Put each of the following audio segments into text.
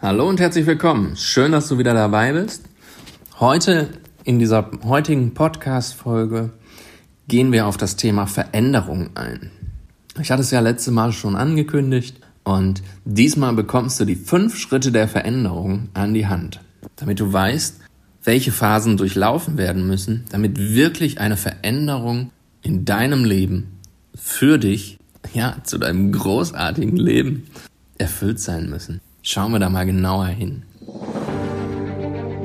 Hallo und herzlich willkommen. Schön, dass du wieder dabei bist. Heute in dieser heutigen Podcast-Folge gehen wir auf das Thema Veränderung ein. Ich hatte es ja letzte Mal schon angekündigt und diesmal bekommst du die fünf Schritte der Veränderung an die Hand, damit du weißt, welche Phasen durchlaufen werden müssen, damit wirklich eine Veränderung in deinem Leben für dich, ja, zu deinem großartigen Leben erfüllt sein müssen. Schauen wir da mal genauer hin.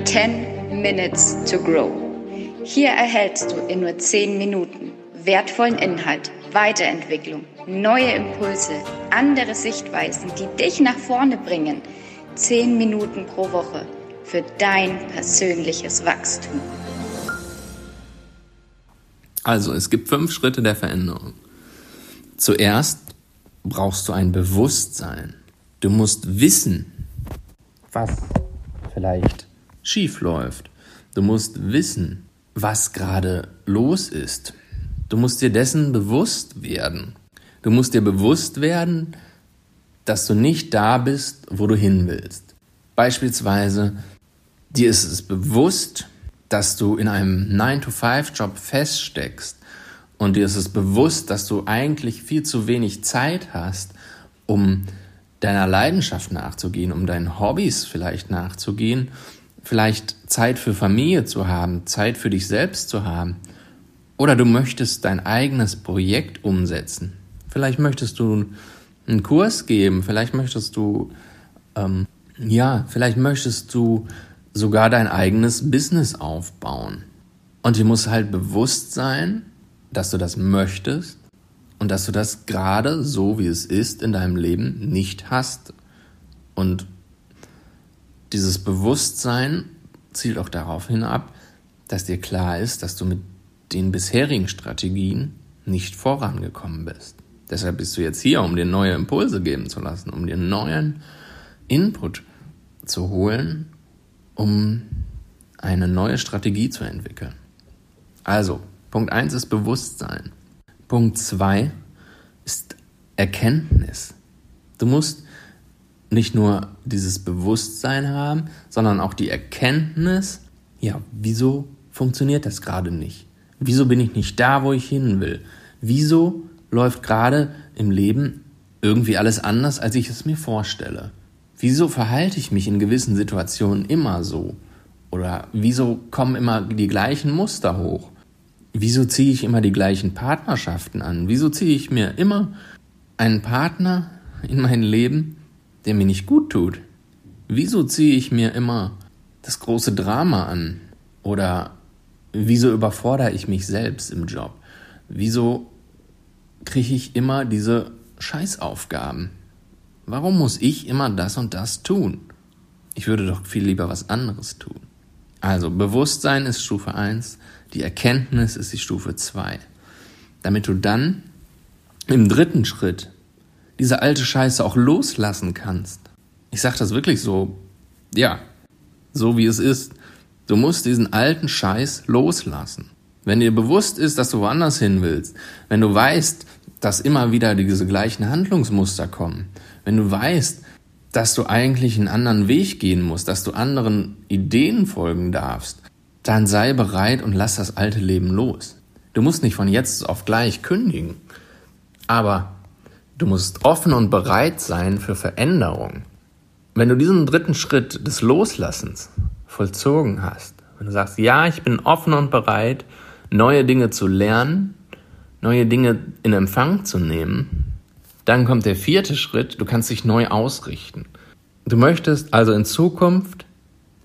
10 Minutes to Grow. Hier erhältst du in nur 10 Minuten wertvollen Inhalt, Weiterentwicklung, neue Impulse, andere Sichtweisen, die dich nach vorne bringen. 10 Minuten pro Woche für dein persönliches Wachstum. Also, es gibt fünf Schritte der Veränderung. Zuerst brauchst du ein Bewusstsein. Du musst wissen, was vielleicht schief läuft. Du musst wissen, was gerade los ist. Du musst dir dessen bewusst werden. Du musst dir bewusst werden, dass du nicht da bist, wo du hin willst. Beispielsweise, dir ist es bewusst, dass du in einem 9-to-5-Job feststeckst und dir ist es bewusst, dass du eigentlich viel zu wenig Zeit hast, um deiner Leidenschaft nachzugehen, um deinen Hobbys vielleicht nachzugehen, vielleicht Zeit für Familie zu haben, Zeit für dich selbst zu haben. Oder du möchtest dein eigenes Projekt umsetzen. Vielleicht möchtest du einen Kurs geben, vielleicht möchtest du, ähm, ja, vielleicht möchtest du sogar dein eigenes Business aufbauen. Und dir muss halt bewusst sein, dass du das möchtest und dass du das gerade so, wie es ist, in deinem Leben nicht hast. Und dieses Bewusstsein zielt auch darauf hinab, dass dir klar ist, dass du mit den bisherigen Strategien nicht vorangekommen bist. Deshalb bist du jetzt hier, um dir neue Impulse geben zu lassen, um dir neuen Input zu holen, um eine neue Strategie zu entwickeln. Also, Punkt 1 ist Bewusstsein. Punkt 2 ist Erkenntnis. Du musst nicht nur dieses Bewusstsein haben, sondern auch die Erkenntnis, ja, wieso funktioniert das gerade nicht? Wieso bin ich nicht da, wo ich hin will? Wieso läuft gerade im Leben irgendwie alles anders, als ich es mir vorstelle? Wieso verhalte ich mich in gewissen Situationen immer so? Oder wieso kommen immer die gleichen Muster hoch? Wieso ziehe ich immer die gleichen Partnerschaften an? Wieso ziehe ich mir immer einen Partner in mein Leben, der mir nicht gut tut? Wieso ziehe ich mir immer das große Drama an? Oder wieso überfordere ich mich selbst im Job? Wieso kriege ich immer diese Scheißaufgaben? Warum muss ich immer das und das tun? Ich würde doch viel lieber was anderes tun. Also Bewusstsein ist Stufe 1, die Erkenntnis ist die Stufe 2. Damit du dann im dritten Schritt diese alte Scheiße auch loslassen kannst. Ich sage das wirklich so, ja, so wie es ist. Du musst diesen alten Scheiß loslassen. Wenn dir bewusst ist, dass du woanders hin willst, wenn du weißt, dass immer wieder diese gleichen Handlungsmuster kommen, wenn du weißt, dass du eigentlich einen anderen Weg gehen musst, dass du anderen Ideen folgen darfst, dann sei bereit und lass das alte Leben los. Du musst nicht von jetzt auf gleich kündigen, aber du musst offen und bereit sein für Veränderung. Wenn du diesen dritten Schritt des Loslassens vollzogen hast, wenn du sagst, ja, ich bin offen und bereit, neue Dinge zu lernen, neue Dinge in Empfang zu nehmen, dann kommt der vierte Schritt, du kannst dich neu ausrichten. Du möchtest also in Zukunft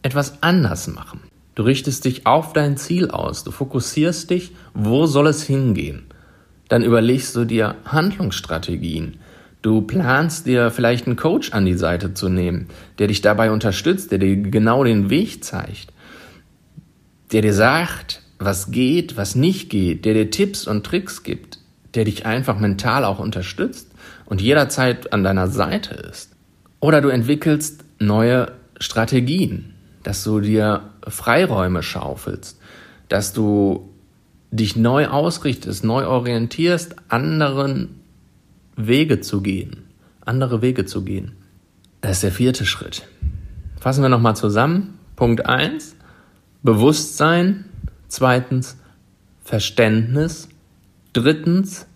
etwas anders machen. Du richtest dich auf dein Ziel aus, du fokussierst dich, wo soll es hingehen. Dann überlegst du dir Handlungsstrategien. Du planst dir vielleicht einen Coach an die Seite zu nehmen, der dich dabei unterstützt, der dir genau den Weg zeigt, der dir sagt, was geht, was nicht geht, der dir Tipps und Tricks gibt, der dich einfach mental auch unterstützt und jederzeit an deiner Seite ist. Oder du entwickelst neue Strategien, dass du dir Freiräume schaufelst, dass du dich neu ausrichtest, neu orientierst, anderen Wege zu gehen, andere Wege zu gehen. Das ist der vierte Schritt. Fassen wir nochmal zusammen. Punkt 1, Bewusstsein. Zweitens, Verständnis. Drittens,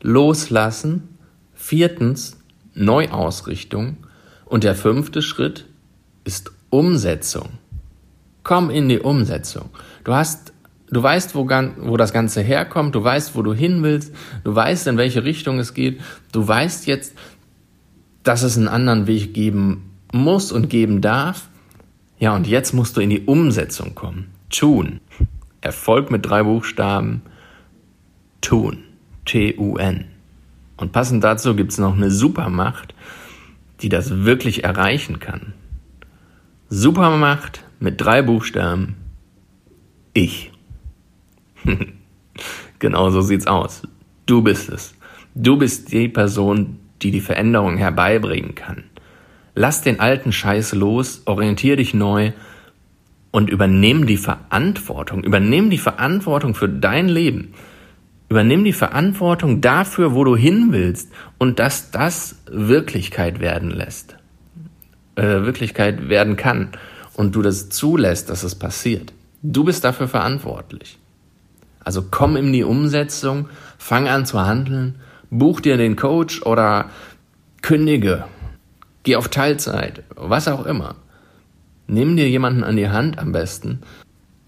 Loslassen. Viertens, Neuausrichtung. Und der fünfte Schritt ist Umsetzung. Komm in die Umsetzung. Du hast, du weißt, wo, wo das Ganze herkommt, du weißt, wo du hin willst, du weißt, in welche Richtung es geht, du weißt jetzt, dass es einen anderen Weg geben muss und geben darf. Ja, und jetzt musst du in die Umsetzung kommen. Tun. Erfolg mit drei Buchstaben. Tun. T-U-N. Und passend dazu gibt es noch eine Supermacht, die das wirklich erreichen kann. Supermacht mit drei Buchstaben. Ich. genau so sieht's aus. Du bist es. Du bist die Person, die die Veränderung herbeibringen kann. Lass den alten Scheiß los, orientier dich neu und übernimm die Verantwortung. Übernimm die Verantwortung für dein Leben. Übernimm die Verantwortung dafür, wo du hin willst und dass das Wirklichkeit werden lässt. Äh, Wirklichkeit werden kann und du das zulässt, dass es passiert. Du bist dafür verantwortlich. Also komm in die Umsetzung, fang an zu handeln, buch dir den Coach oder kündige, geh auf Teilzeit, was auch immer. Nimm dir jemanden an die Hand am besten,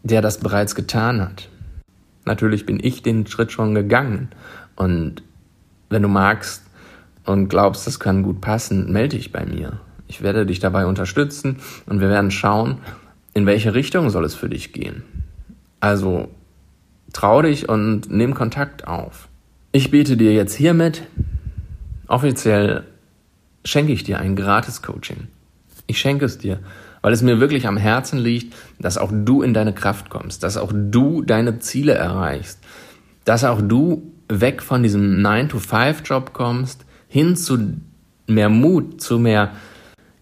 der das bereits getan hat. Natürlich bin ich den Schritt schon gegangen. Und wenn du magst und glaubst, das kann gut passen, melde dich bei mir. Ich werde dich dabei unterstützen und wir werden schauen, in welche Richtung soll es für dich gehen. Also trau dich und nimm Kontakt auf. Ich biete dir jetzt hiermit offiziell schenke ich dir ein gratis Coaching. Ich schenke es dir weil es mir wirklich am Herzen liegt, dass auch du in deine Kraft kommst, dass auch du deine Ziele erreichst, dass auch du weg von diesem 9-to-5-Job kommst, hin zu mehr Mut, zu mehr,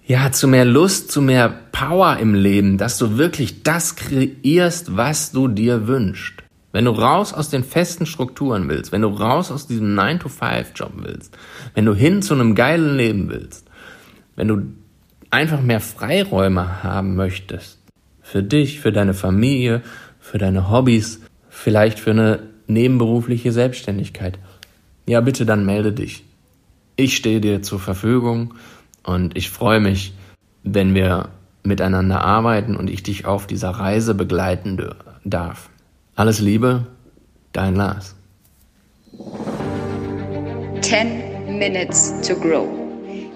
ja, zu mehr Lust, zu mehr Power im Leben, dass du wirklich das kreierst, was du dir wünschst. Wenn du raus aus den festen Strukturen willst, wenn du raus aus diesem 9-to-5-Job willst, wenn du hin zu einem geilen Leben willst, wenn du einfach mehr Freiräume haben möchtest, für dich, für deine Familie, für deine Hobbys, vielleicht für eine nebenberufliche Selbstständigkeit, ja bitte dann melde dich. Ich stehe dir zur Verfügung und ich freue mich, wenn wir miteinander arbeiten und ich dich auf dieser Reise begleiten darf. Alles Liebe, dein Lars. 10 Minutes to Grow.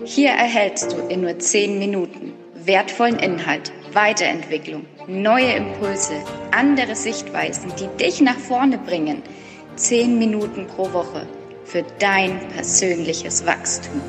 Hier erhältst du in nur 10 Minuten wertvollen Inhalt, Weiterentwicklung, neue Impulse, andere Sichtweisen, die dich nach vorne bringen. 10 Minuten pro Woche für dein persönliches Wachstum.